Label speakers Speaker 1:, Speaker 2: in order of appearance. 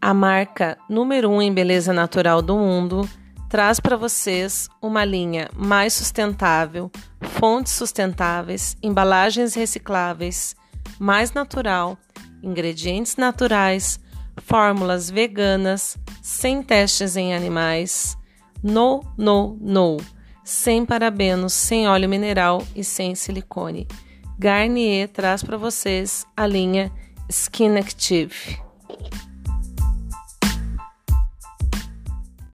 Speaker 1: a marca número 1 um em beleza natural do mundo, traz para vocês uma linha mais sustentável, fontes sustentáveis, embalagens recicláveis, mais natural, ingredientes naturais, fórmulas veganas, sem testes em animais, no, no, no, sem parabenos, sem óleo mineral e sem silicone. Garnier traz para vocês a linha Skin Active.